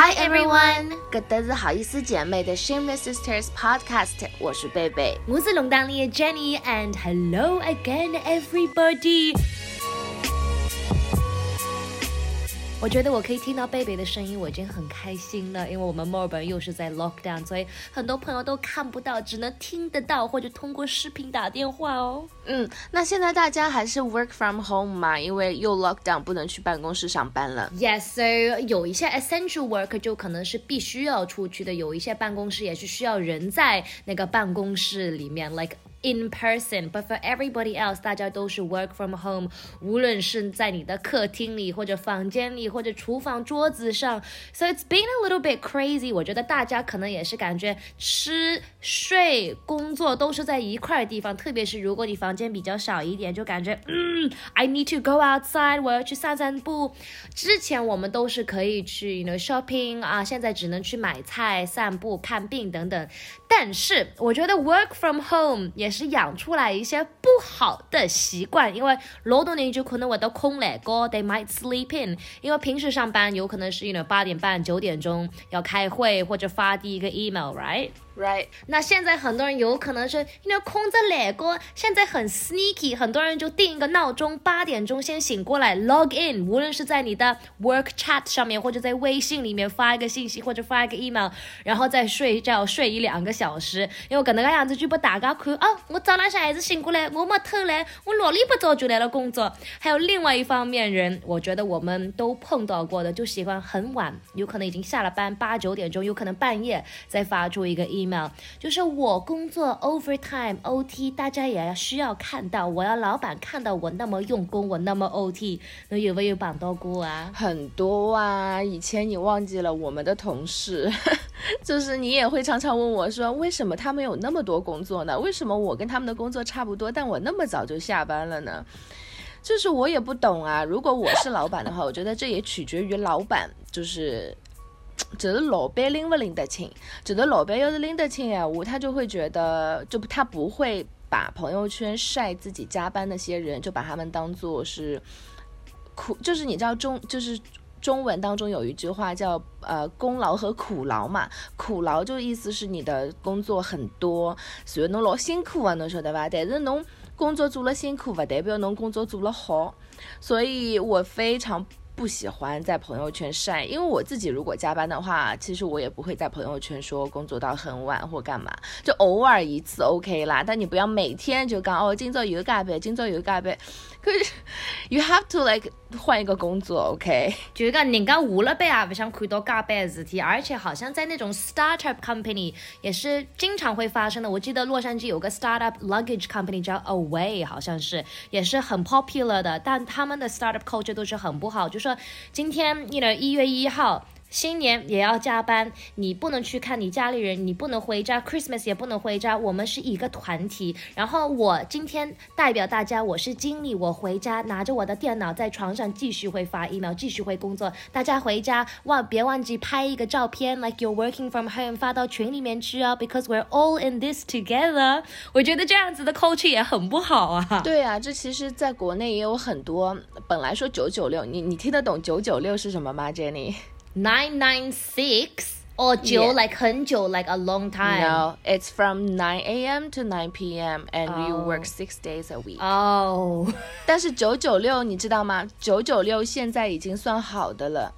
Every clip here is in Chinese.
Hi everyone，搿搭是好意思姐妹的 Shameless Sisters Podcast，我是贝贝，我是龙当里的 Jenny，and hello again everybody。 我觉得我可以听到贝贝的声音，我已经很开心了，因为我们墨尔本又是在 lockdown，所以很多朋友都看不到，只能听得到或者通过视频打电话哦。嗯，那现在大家还是 work from home 嘛，因为又 lockdown，不能去办公室上班了。Yes，so 有一些 essential work 就可能是必须要出去的，有一些办公室也是需要人在那个办公室里面，like。in person, but for everybody else，大家都是 work from home，无论是在你的客厅里，或者房间里，或者厨房桌子上，so it's been a little bit crazy。我觉得大家可能也是感觉吃、睡、工作都是在一块地方，特别是如果你房间比较小一点，就感觉嗯，I need to go outside，我要去散散步。之前我们都是可以去，you know shopping 啊，现在只能去买菜、散步、看病等等。但是我觉得 work from home 也 是养出来一些不好的习惯，因为劳动人就可能会到空来过，they might sleep in。因为平时上班有可能是 you know 八点半九点钟要开会或者发第一个 email，right？right？那现在很多人有可能是因为空着来过，现在很 sneaky，很多人就定一个闹钟，八点钟先醒过来 log in，无论是在你的 work chat 上面，或者在微信里面发一个信息，或者发一个 email，然后再睡觉睡一两个小时，因为可能个样子就不大家看哦，我早上还是醒过来，我没偷懒，我老里不早就来了工作。还有另外一方面人，我觉得我们都碰到过的，就喜欢很晚，有可能已经下了班八九点钟，有可能半夜再发出一个 email。就是我工作 overtime OT，大家也要需要看到，我要老板看到我那么用功，我那么 OT，那有没有绑到过啊？很多啊，以前你忘记了我们的同事，就是你也会常常问我说，为什么他们有那么多工作呢？为什么我跟他们的工作差不多，但我那么早就下班了呢？就是我也不懂啊。如果我是老板的话，我觉得这也取决于老板，就是。就是老板拎不拎得清，就是老板要是拎得清闲话，他就会觉得，就他不会把朋友圈晒自己加班那些人，就把他们当做是苦，就是你知道中，就是中文当中有一句话叫呃功劳和苦劳嘛，苦劳就意思是你的工作很多，所以侬老辛苦啊，侬晓得吧？但是侬工作做了辛苦，不代表侬工作做了好，所以我非常。不喜欢在朋友圈晒，因为我自己如果加班的话，其实我也不会在朋友圈说工作到很晚或干嘛，就偶尔一次 OK 啦。但你不要每天就讲哦，今朝有加班，今朝有加班。可是，you have to like 换一个工作，OK？就是讲人家下了班啊，不想看到加班的事体，而且好像在那种 startup company 也是经常会发生的。我记得洛杉矶有个 startup luggage company 叫 Away，好像是也是很 popular 的，但他们的 startup culture 都是很不好，就说今天，you know，一月一号。新年也要加班，你不能去看你家里人，你不能回家，Christmas 也不能回家。我们是一个团体，然后我今天代表大家，我是经理，我回家拿着我的电脑在床上继续会发 email，继续会工作。大家回家忘别忘记拍一个照片，like you're working from home，发到群里面去啊，because we're all in this together。我觉得这样子的 culture 也很不好啊。对啊，这其实在国内也有很多，本来说九九六，你你听得懂九九六是什么吗，Jenny？nine six or 久 yeah. like 很久 like a long time. No, it's from 9 a.m. to 9 p.m. and oh. we work six days a week. Oh. 但是九九六你知道吗？九九六现在已经算好的了。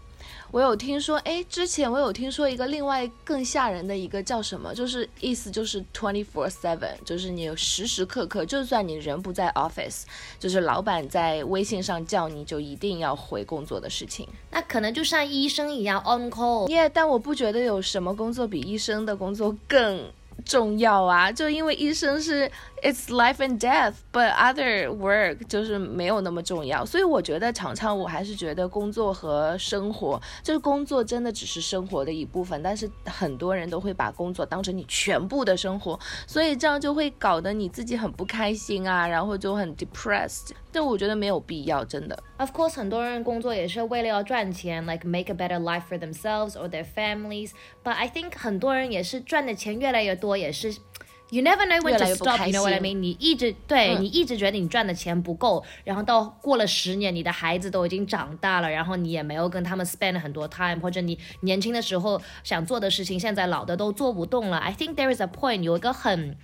我有听说，哎，之前我有听说一个另外更吓人的一个叫什么，就是意思就是 twenty four seven，就是你时时刻刻，就算你人不在 office，就是老板在微信上叫你就一定要回工作的事情。那可能就像医生一样 on call。耶，但我不觉得有什么工作比医生的工作更。重要啊，就因为医生是 it's life and death，but other work 就是没有那么重要，所以我觉得常常我还是觉得工作和生活，就是工作真的只是生活的一部分，但是很多人都会把工作当成你全部的生活，所以这样就会搞得你自己很不开心啊，然后就很 depressed。但我觉得没有必要，真的。Of course，很多人工作也是为了要赚钱，like make a better life for themselves or their families。But I think 很多人也是赚的钱越来越多，也是。You never know when 越 to stop. 开 You know what I 心 mean? 你一直对、嗯你一直觉得你赚的钱不够，然后到过了十年，你的孩子都已经长大了，然后你也没有跟他们 spend 很多 time，或者你年轻的时候想做的事情，现在老的都做不动了。I think there is a point 有一个很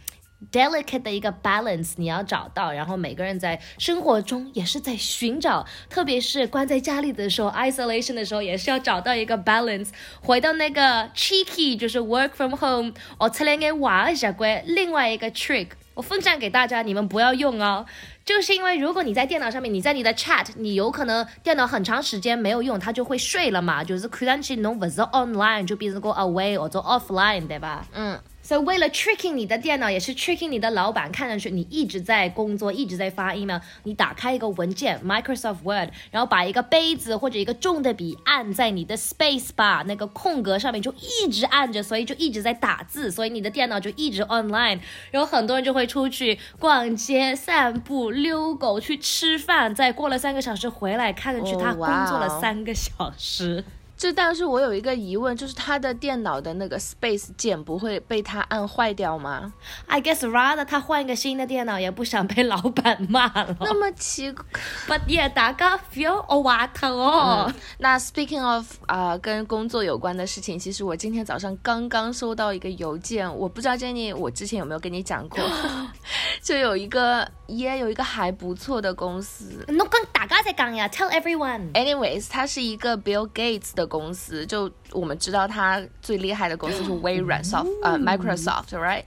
delicate 的一个 balance 你要找到，然后每个人在生活中也是在寻找，特别是关在家里的时候，isolation 的时候，也是要找到一个 balance。回到那个 cheeky 就是 work from home，我出来给玩一下关另外一个 trick，我分享给大家，你们不要用哦。就是因为如果你在电脑上面，你在你的 chat，你有可能电脑很长时间没有用，它就会睡了嘛。就是可能是侬不是 online，就比如说 away 或者 offline，对吧？嗯。所以为了 tricking 你的电脑，也是 tricking 你的老板，看上去你一直在工作，一直在发 email。你打开一个文件 Microsoft Word，然后把一个杯子或者一个重的笔按在你的 space bar 那个空格上面，就一直按着，所以就一直在打字，所以你的电脑就一直 online。然后很多人就会出去逛街、散步、遛狗、去吃饭，再过了三个小时回来，看上去他工作了哦三个小时。这但是我有一个疑问，就是他的电脑的那个 space 键不会被他按坏掉吗？I guess rather 他换一个新的电脑，也不想被老板骂了。那么奇怪。But yeah，大家 feel 我滑头哦。那 speaking of 啊、跟工作有关的事情，其实我今天早上刚刚收到一个邮件，我不知道 Jenny 我之前有没有跟你讲过，就有一个也有一个还不错的公司。侬跟大家在讲呀，Tell everyone。Anyways，它是一个 Bill Gates 的公司，就我们知道它最厉害的公司是微软 soft 呃 Microsoft，right？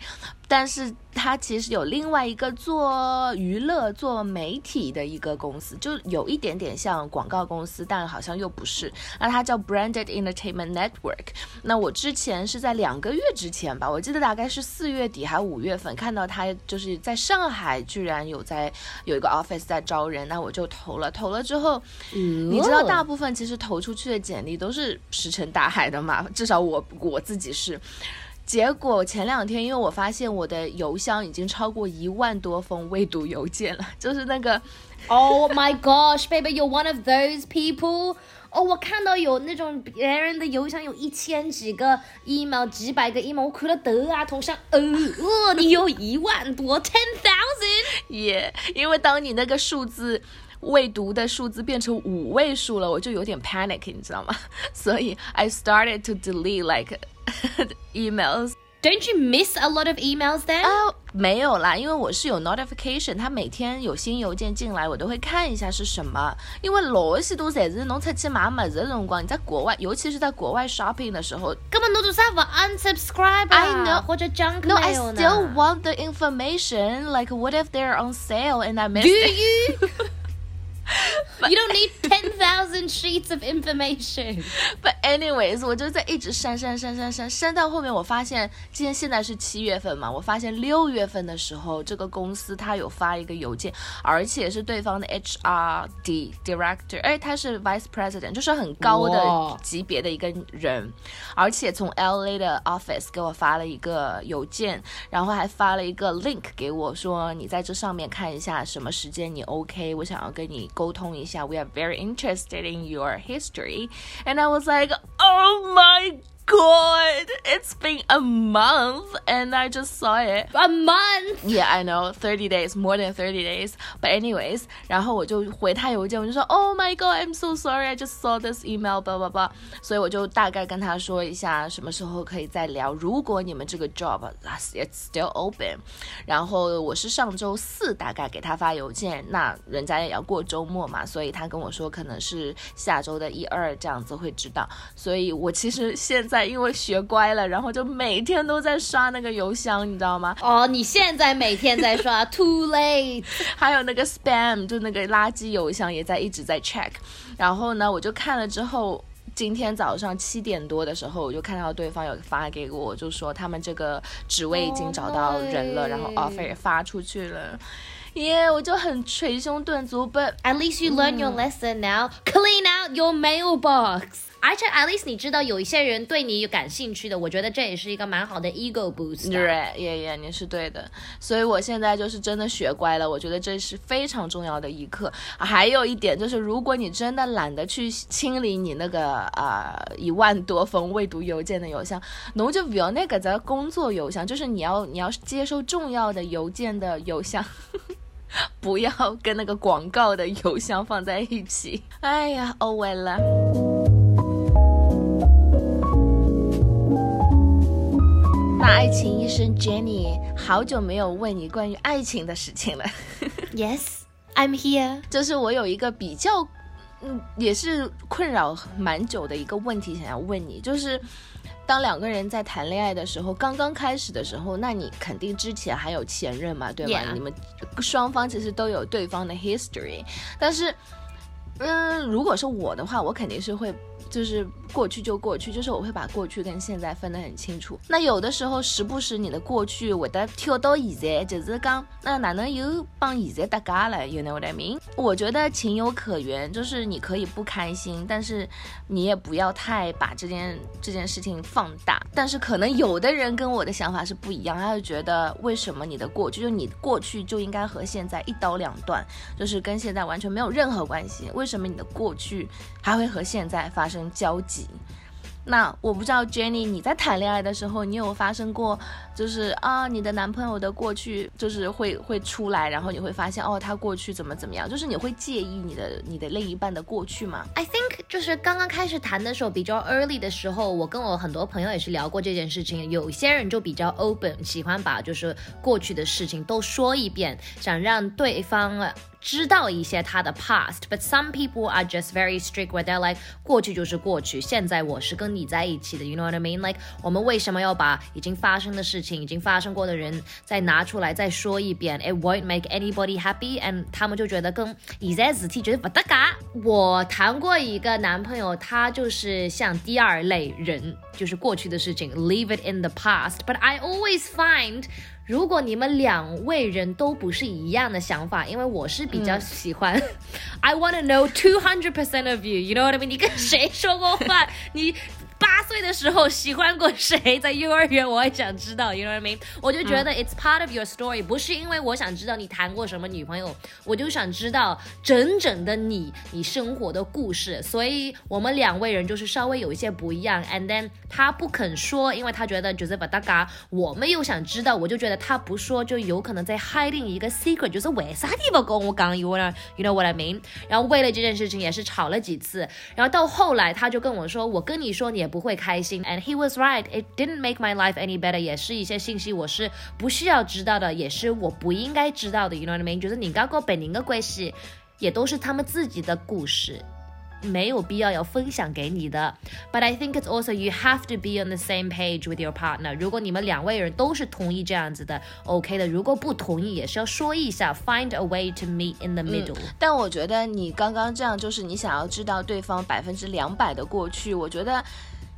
但是它其实有另外一个做娱乐、做媒体的一个公司，就有一点点像广告公司，但好像又不是。那它叫 Branded Entertainment Network。那我之前是在两个月之前吧，我记得大概是四月底还五月份看到它就是在上海居然有在有一个 office 在招人，那我就投了。投了之后，你知道大部分其实投出去的简历都是石沉大海的嘛，至少我我自己是。结果前两天，因为我发现我的邮箱已经超过一万多封未读邮件了，就是那个 Oh my gosh, baby, you're one of those people. 哦，我看到有那种别人的邮箱有一千几个 email，几百个 email，我哭了得啊头上，呃，呃，你有一万多，ten thousand。也因为当你那个数字未读的数字变成五位数了，我就有点 panic，你知道吗？所以 I started to delete like emails。 Don't you miss a lot of emails then? 啊，没有啦，因为我是有 notification，它每天有新邮件进来，我都会看一下是什么。因为老许多侪是侬出去买物事的辰光，你在国外，尤其是在国外 shopping 的时候根本侬做啥不 unsubscribe 啊 I know 或者 junk ，No, I mail 呢 still want the information. Like, what if they're on sale and I missed Do it? you? you don't need ten thousand sheets of information. But anyways，我就在一直删删删删删删到后面，我发现今天现在是七月份嘛，我发现六月份的时候，这个公司他有发一个邮件，而且是对方的 HRD director，哎，他是 vice president，就是很高哇的级别的一个人，而且从 LA 的 office 给我发了一个邮件，然后还发了一个 link 给我说，你在这上面看一下什么时间你 OK，我想要跟你沟通一下，We are very interested in your history. And I was like, oh my god, it's been a month and I just saw it. A month. Yeah, I know, 30 days, more than 30 days. But anyways, 然后我就回他邮件，我就说 Oh my god, I'm so sorry, I just saw this email, blah blah blah. 所以我就大概跟他说一下什么时候可以再聊。如果你们这个 job it's still open，然后我是上周四大概给他发邮件，那人家也要过周末嘛，所以他跟我说可能是下周的一二这样子会知道。所以我其实现在 因为学乖了，然后就每天都在刷那个邮箱，你知道吗？哦，你现在每天在刷 too late。还有那个 spam，就那个垃圾邮箱也在一直在 check。然后呢，我就看了之后，今天早上七点多的时候，我就看到对方有发给我，就说他们这个职位已经找到人了 Oh 然后 offer 也发出去了。耶，我就很捶胸顿足，But at least you learn your lesson now. Clean out your mailbox. 而且，at least 你知道有一些人对你有感兴趣的，我觉得这也是一个蛮好的 ego boost。对，爷爷，你是对的。所以我现在就是真的学乖了，我觉得这是非常重要的一课。还有一点就是，如果你真的懒得去清理你那个呃一万多封未读邮件的邮箱，侬就不要那个在工作邮箱，就是你要你要接收重要的邮件的邮箱，不要跟那个广告的邮箱放在一起。哎呀，oh well。那爱情医生 Jenny，好久没有问你关于爱情的事情了。Yes, I'm here。就是我有一个比较，嗯，也是困扰蛮久的一个问题，想要问你，就是当两个人在谈恋爱的时候，刚刚开始的时候，那你肯定之前还有前任嘛，对吧？你们双方其实都有对方的 history，但是，嗯，如果是我的话，我肯定是会。就是过去就过去，就是我会把过去跟现在分得很清楚。那有的时候时不时你的过去会得跳到现在，就是讲那哪能又帮现在搭嘎了？You know what I mean？我觉得情有可原，就是你可以不开心，但是你也不要太把这件这件事情放大。但是可能有的人跟我的想法是不一样，他就觉得为什么你的过去就你过去就应该和现在一刀两断，就是跟现在完全没有任何关系？为什么你的过去还会和现在发生？交集。那我不知道 Jenny，你在谈恋爱的时候，你有发生过，就是啊，你的男朋友的过去就是会会出来，然后你会发现哦，他过去怎么怎么样，就是你会介意你的你的另一半的过去吗？I think 就是刚刚开始谈的时候，比较 early 的时候，我跟我很多朋友也是聊过这件事情。有些人就比较 open，喜欢把就是过去的事情都说一遍，想让对方。知道一些他的 past，but some people are just very strict where they're like 过去就是过去，现在我是跟你在一起的，you know what I mean？Like 我们为什么要把已经发生的事情、已经发生过的人再拿出来再说一遍？It won't make anybody happy，and 他们就觉得跟以在自己觉得不搭嘎。我谈过一个男朋友，他就是像第二类人，就是过去的事情，leave it in the past，but I always find 如果你们两位人都不是一样的想法，因为我是比较喜欢，I want to know two hundred percent of you，you know what I mean？你跟谁说过话？你。八岁的时候喜欢过谁？在幼儿园，我也想知道。You know what I mean？我就觉得 it's part of your story，不是因为我想知道你谈过什么女朋友，我就想知道整整的你，你生活的故事。所以我们两位人就是稍微有一些不一样。And then 他不肯说，因为他觉得就是把大家，我们又想知道，我就觉得他不说就有可能在 hiding 一个 secret，就是为啥你不跟我讲？You know you know what I mean？然后为了这件事情也是吵了几次。然后到后来他就跟我说，我跟你说你也。不会开心，and he was right. It didn't make my life any better. 也是一些信息我是不需要知道的，也是我不应该知道的。You know what I mean？就是你刚跟本人的关系，也都是他们自己的故事。没有必要要分享给你的。But I think it's also you have to be on the same page with your partner。如果你们两位人都是同意这样子的，OK 的。如果不同意，也是要说一下，find a way to meet in the middle。但我觉得你刚刚这样，就是你想要知道对方百分之两百的过去，我觉得。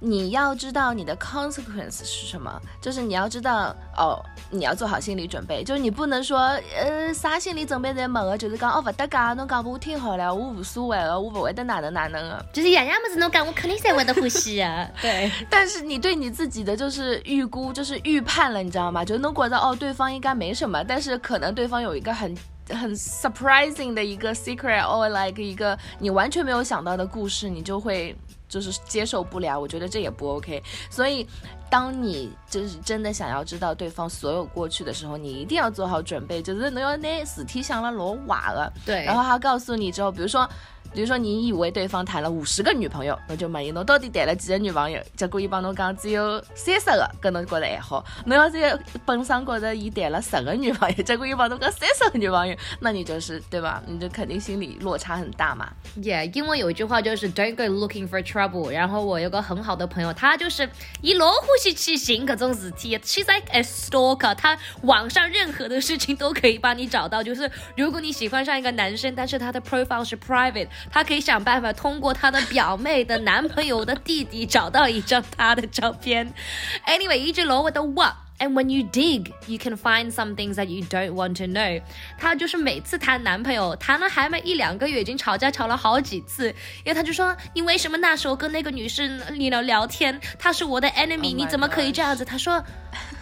你要知道你的 consequence 是什么，就是你要知道哦，你要做好心理准备，就是你不能说呃啥心理准备都没个，就是讲哦不得噶，侬讲不我听好了，我无所谓了，我不会得哪能哪能的，就是样样么子侬讲，我肯定才会得呼吸啊。对，但是你对你自己的就是预估，就是预判了，你知道吗？就侬觉得哦对方应该没什么，但是可能对方有一个很很 surprising 的一个 secret or like 一个你完全没有想到的故事，你就会。就是接受不了，我觉得这也不 OK。所以，当你就是真的想要知道对方所有过去的时候，你一定要做好准备，就是你要那事体想了罗瓦了。对，然后他告诉你之后，比如说。比如说，你以为对方谈了五十个女朋友，那就问伊侬到底谈了几个女朋友？结果伊帮侬讲只有三十个，跟侬觉得还好。侬要是本身觉得伊谈了十个女朋友，结果伊帮侬讲三十个女朋友，那你就是对吧？你就肯定心里落差很大嘛。Yeah，因为有一句话就是 Don't go looking for trouble。然后我有个很好的朋友，他就是一老欢喜去寻各种事体。She's like a stalker，他网上任何的事情都可以帮你找到。就是如果你喜欢上一个男生，但是他的 profile 是 private。他可以想办法通过她的表妹的男朋友的弟弟找到一张她的照片。Anyway，一直罗我的 what。And when you dig, you can find some things that you don't want to know. 她就是每次谈男朋友，谈了还没一两个月，已经吵架吵了好几次。因为她就说：“你为什么那时候跟那个女生，你聊聊天？她是我的 enemy，、Oh my 你怎么可以这样子？”她说：“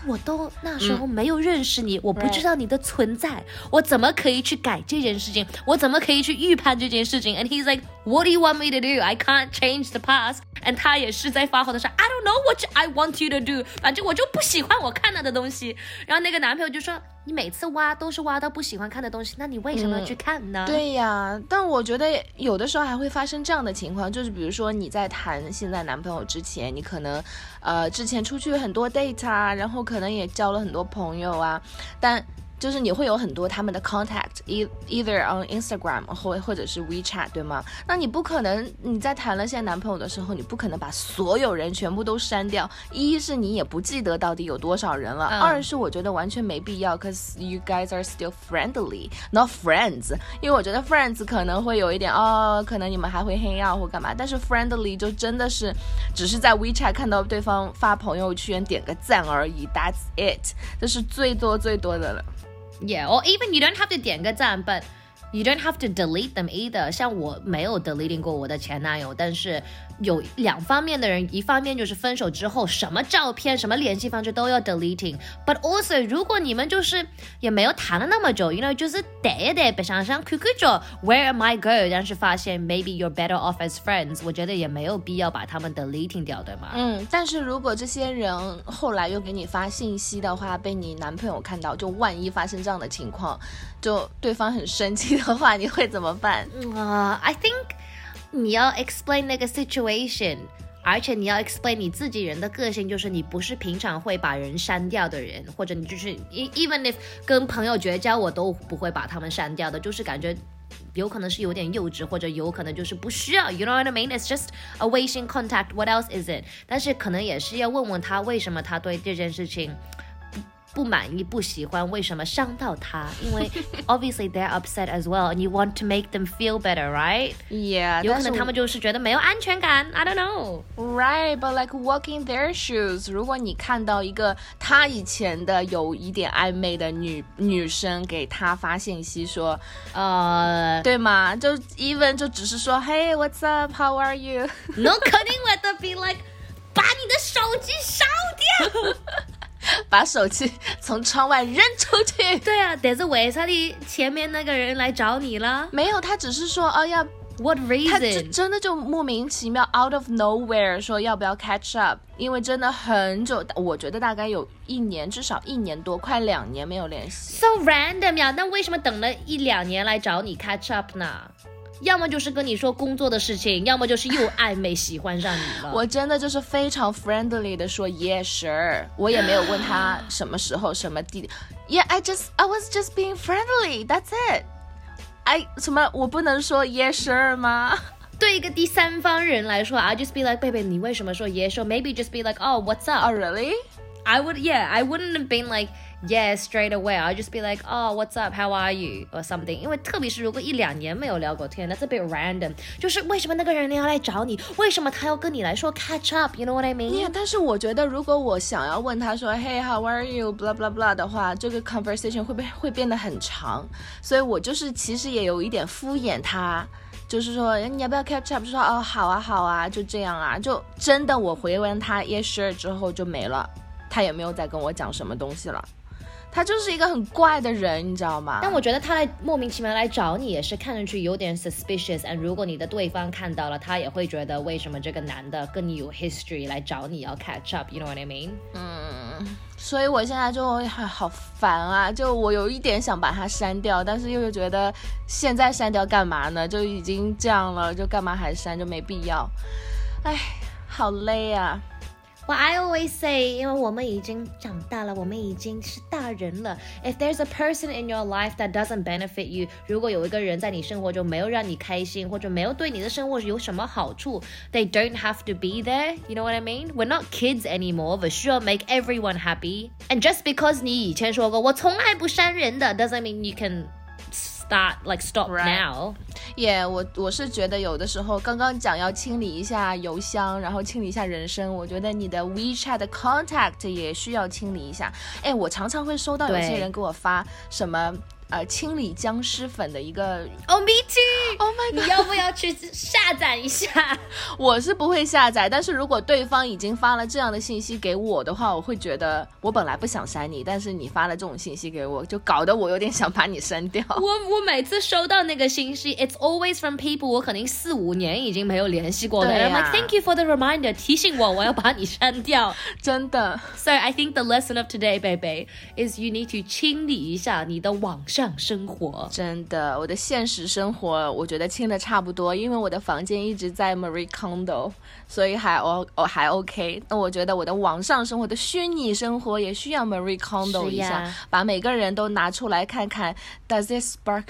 我都那时候没有认识你，我不知道你的存在，我怎么可以去改这件事情？我怎么可以去预判这件事情？”And he's like, "What do you want me to do? I can't change the past." And 他也是在发火的说：“I don't know what I want you to do。”反正我就不喜欢我看到的东西。然后那个男朋友就说：“你每次挖都是挖到不喜欢看的东西，那你为什么要去看呢？”对呀，但我觉得有的时候还会发生这样的情况，就是比如说你在谈现在男朋友之前，你可能呃之前出去很多 date 啊，然后可能也交了很多朋友啊，但。就是你会有很多他们的 contact，e either on Instagram 或或者是 WeChat，对吗？那你不可能你在谈了现在男朋友的时候，你不可能把所有人全部都删掉。一是你也不记得到底有多少人了，嗯二是我觉得完全没必要，cause you guys are still friendly，not friends。因为我觉得 friends 可能会有一点哦，可能你们还会 hang out 或干嘛，但是 friendly 就真的是只是在 WeChat 看到对方发朋友圈点个赞而已，That's it，这是最多最多的了。Yeah, or even you don't have to 点个赞，but you don't have to delete them either. 像我没有 deleting 过我的前男友，但是 有两方面的人，一方面就是分手之后什么照片、什么联系方式都要 deleting。But also，如果你们就是也没有谈了那么久，you know，就是待一待，别想想 QQ 着 Where am I go？但是发现 maybe you're better off as friends，我觉得也没有必要把他们 deleting 掉，对吗？嗯，但是如果这些人后来又给你发信息的话，被你男朋友看到，就万一发生这样的情况，就对方很生气的话，你会怎么办？啊、i think 你要 explain 那个 situation，而且你要 explain 你自己人的个性，就是你不是平常会把人删掉的人，或者你就是 even if 跟朋友绝交，我都不会把他们删掉的，就是感觉。有可能是有点幼稚，或者有可能就是不需要，you know what I mean? It's just a w a s t i n g contact. What else is it? 但是可能也是要问问他为什么他对这件事情不满意、不喜欢，为什么伤到他？因为 obviously they're upset as well, and you want to make them feel better, right? Yeah，有可能他们就是觉得没有安全感，I don't know。 Right, but like walking their shoes。如果你看到一个他以前的有一点暧昧的女女生给他发信息说，呃、对吗？就 even 就只是说，Hey, what's up? How are you? 那肯定 let them be like，把你的手机烧掉。 把手机从窗外扔出去。对啊，但是为啥你前面那个人来找你了没有，他只是说，哦要，？What 真 reason？他真的就莫名其妙 out of nowhere 说要不要 catch up，因为真的很久，我觉得大概有一年，至少一年多，快两年没有联系。So random 呀，那为什么等了一两年来找你 catch up 呢？要么就是跟你说工作的事情，要么就是又暧昧喜欢上你了。我真的就是非常 friendly 的说 Yeah sure，我也没有问他什么时候什么地。Yeah, I just I was just being friendly. That's it. I 什么我不能说 Yeah sure 吗？对一个第三方人来说，I just be like baby，你为什么说 yes？说 maybe just be like oh what's up？Oh really? I would, yeah, I wouldn't have been like, yeah, straight away. I'd just be like, oh, what's up? How are you? Or something. 因为特别是如果一两年没有聊过天，that's a bit random. 就是为什么那个人要来找你？为什么他要跟你来说 catch up? You know what I mean? Yeah，但是我觉得如果我想要问他说 Hey how are you? blah blah blah 的话，这个 conversation 会不会变得很长？所以我就是其实也有一点敷衍他。就是说，哎你要不要 catch up？就说哦，好啊，好啊，就这样啊，就真的我回完他 yes sure 之后就没了，他也没有再跟我讲什么东西了。他就是一个很怪的人，你知道吗？但我觉得他来莫名其妙来找你，也是看上去有点 suspicious。And 如果你的对方看到了，他也会觉得为什么这个男的跟你有 history 来找你要 catch up？You know what I mean？嗯所以我现在就会好好烦啊！就我有一点想把他删掉，但是又觉得现在删掉干嘛呢？就已经这样了，就干嘛还删？就没必要。哎，好累啊！Well, I always say，因为我们已经长大了，我们已经是大人了。If there's a person in your life that doesn't benefit you，如果有一个人在你生活中没有让你开心，或者没有对你的生活有什么好处，they don't have to be there. You know what I mean? We're not kids anymore. We should make everyone happy. And just because 你以前说过我从来不删人的，doesn't mean you can start like stop Right. now. 也我我是觉得有的时候，刚刚讲要清理一下邮箱，然后清理一下人生，我觉得你的 WeChat 的 contact 也需要清理一下。哎，我常常会收到有些人给我发什么。呃，清理僵尸粉的一个 Oh，me too，Oh my god，你要不要去下载一下？我是不会下载，但是如果对方已经发了这样的信息给我的话，我会觉得我本来不想删你，但是你发了这种信息给我，就搞得我有点想把你删掉。我我每次收到那个信息，it's always from people 我可能四五年已经没有联系过的人，like thank you for the reminder，提醒我我要把你删掉，真的。So I think the lesson of today, baby, is you need to 清理一下你的网上。生活。真的，我的现实生活我觉得清的差不多，因为我的房间一直在 Marie Kondo，所以还 O 哦还 OK。那我觉得我的网上生活的虚拟生活也需要 Marie Kondo 一下，把每个人都拿出来看看，Does it spark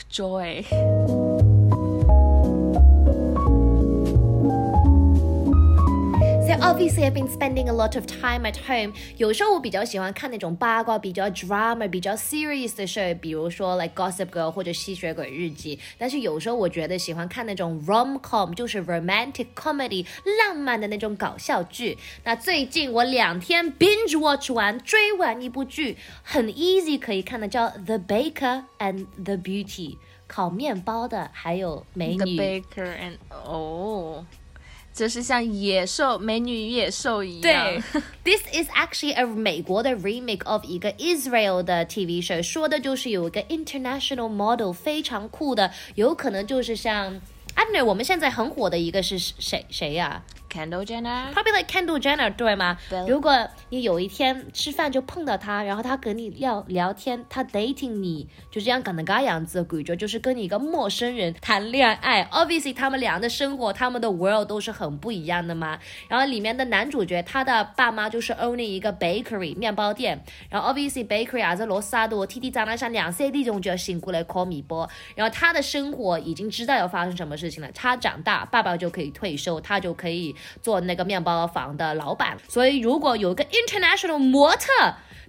joy？Obviously, I've been spending a lot of time at home. 有时候我比较喜欢看那种八卦、比较 drama、比较 serious 的 show，比如说 like Gossip Girl 或者吸血鬼日记。但是有时候我觉得喜欢看那种 rom com，就是 romantic comedy，浪漫的那种搞笑剧。那最近我两天 binge watch 完追完一部剧，很 easy 可以看的，叫 The Baker and the Beauty，烤面包的，还有美女。The Baker and 哦。 就是像野兽美女与野兽一样。对，This is actually a 美国的 remake of 一个 Israel 的 TV show，说的就是有一个 international model 非常酷的，有可能就是像 I don't know，我们现在很火的一个是谁谁呀？Kendall Jenner，probably like Kendall Jenner，对吗？如果你有一天吃饭就碰到他，然后他跟你聊聊天，他 dating 你，就这样可能嘎样子的感觉，就是跟你一个陌生人谈恋爱。Obviously，他们俩的生活，他们的 world 都是很不一样的嘛。然后里面的男主角，他的爸妈就是 owning 一个 bakery 面包店。然后 obviously bakery 啊，在罗萨多，天天早上上两三点钟就要醒过来烤米包。然后他的生活已经知道要发生什么事情了。他长大，爸爸就可以退休，他就可以。做那个面包房的老板，所以如果有个 international 模特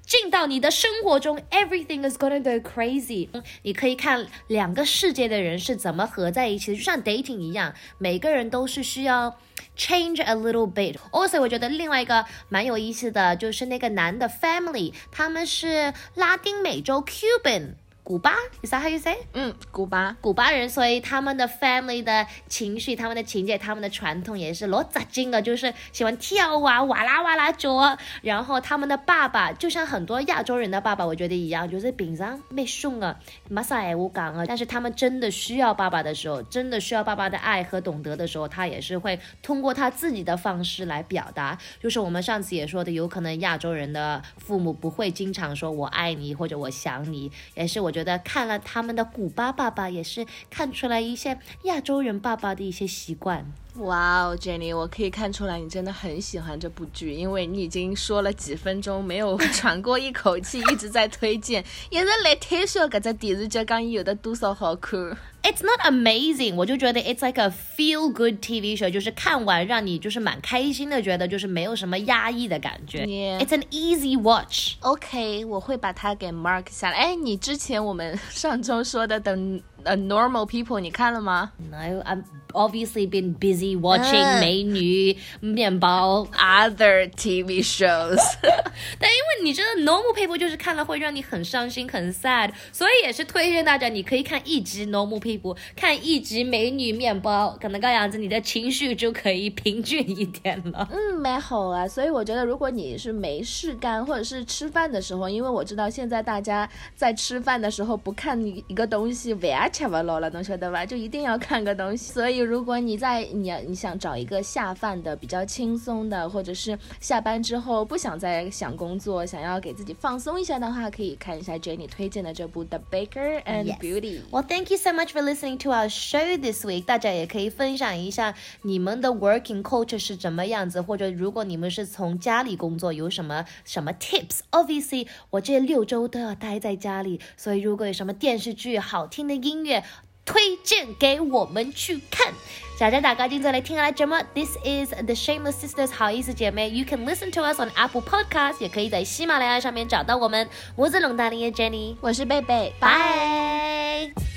进到你的生活中，everything is gonna go crazy。你可以看两个世界的人是怎么合在一起的，就像 dating 一样，每个人都是需要 change a little bit。Also，我觉得另外一个蛮有意思的就是那个男的 family，他们是拉丁美洲 Cuban。古巴，is that how you say？嗯，古巴，古巴人，所以他们的 family 的情绪、他们的情节、他们的传统也是老扎劲的，就是喜欢跳啊，哇啦哇啦叫。然后他们的爸爸就像很多亚洲人的爸爸，我觉得一样，就是平常没凶啊，马萨爱无港啊。但是他们真的需要爸爸的时候，真的需要爸爸的爱和懂得的时候，他也是会通过他自己的方式来表达。就是我们上次也说的，有可能亚洲人的父母不会经常说我爱你或者我想你，也是我。觉得看了他们的古巴爸爸，也是看出来一些亚洲人爸爸的一些习惯。哇哦，Jenny，我可以看出来你真的很喜欢这部剧，因为你已经说了几分钟没有喘过一口气，一直在推荐，也是来推销搿只电视剧，讲有的多少好看。It's not amazing，我就觉得 it's like a feel good TV show，就是看完让你就是蛮开心的，觉得就是没有什么压抑的感觉。It's an easy watch。OK，我会把它给 mark 下来。哎，你之前我们上周说的等。 A normal people，你看了吗？No，I'm obviously been busy watching 美女面包 other TV shows。但因为你知道 normal people 就是看了会让你很伤心很 sad，所以也是推荐大家你可以看一集 normal people，看一集美女面包，可能这样子你的情绪就可以平均一点了。嗯，蛮好啊。所以我觉得如果你是没事干或者是吃饭的时候，因为我知道现在大家在吃饭的时候不看一一个东西，完。吃不落了，侬晓得吧？就一定要看个东西。所以，如果你在你你想找一个下饭的、比较轻松的，或者是下班之后不想再想工作，想要给自己放松一下的话，可以看一下 Jenny 推荐的这部《The Baker and Beauty》。Well, thank you so much for listening to our show this week。大家也可以分享一下你们的 working culture 是怎么样子，或者如果你们是从家里工作，有什么什么 tips？Obviously，我这六周都要待在家里，所以如果有什么电视剧、好听的音乐，推荐给我们去看。小家大家今天来听下来节目，This is the Shameless Sisters，好意思姐妹，You can listen to us on Apple Podcast，也可以在喜马拉雅上面找到我们。我是龙大林的 Jenny，我是贝贝，拜。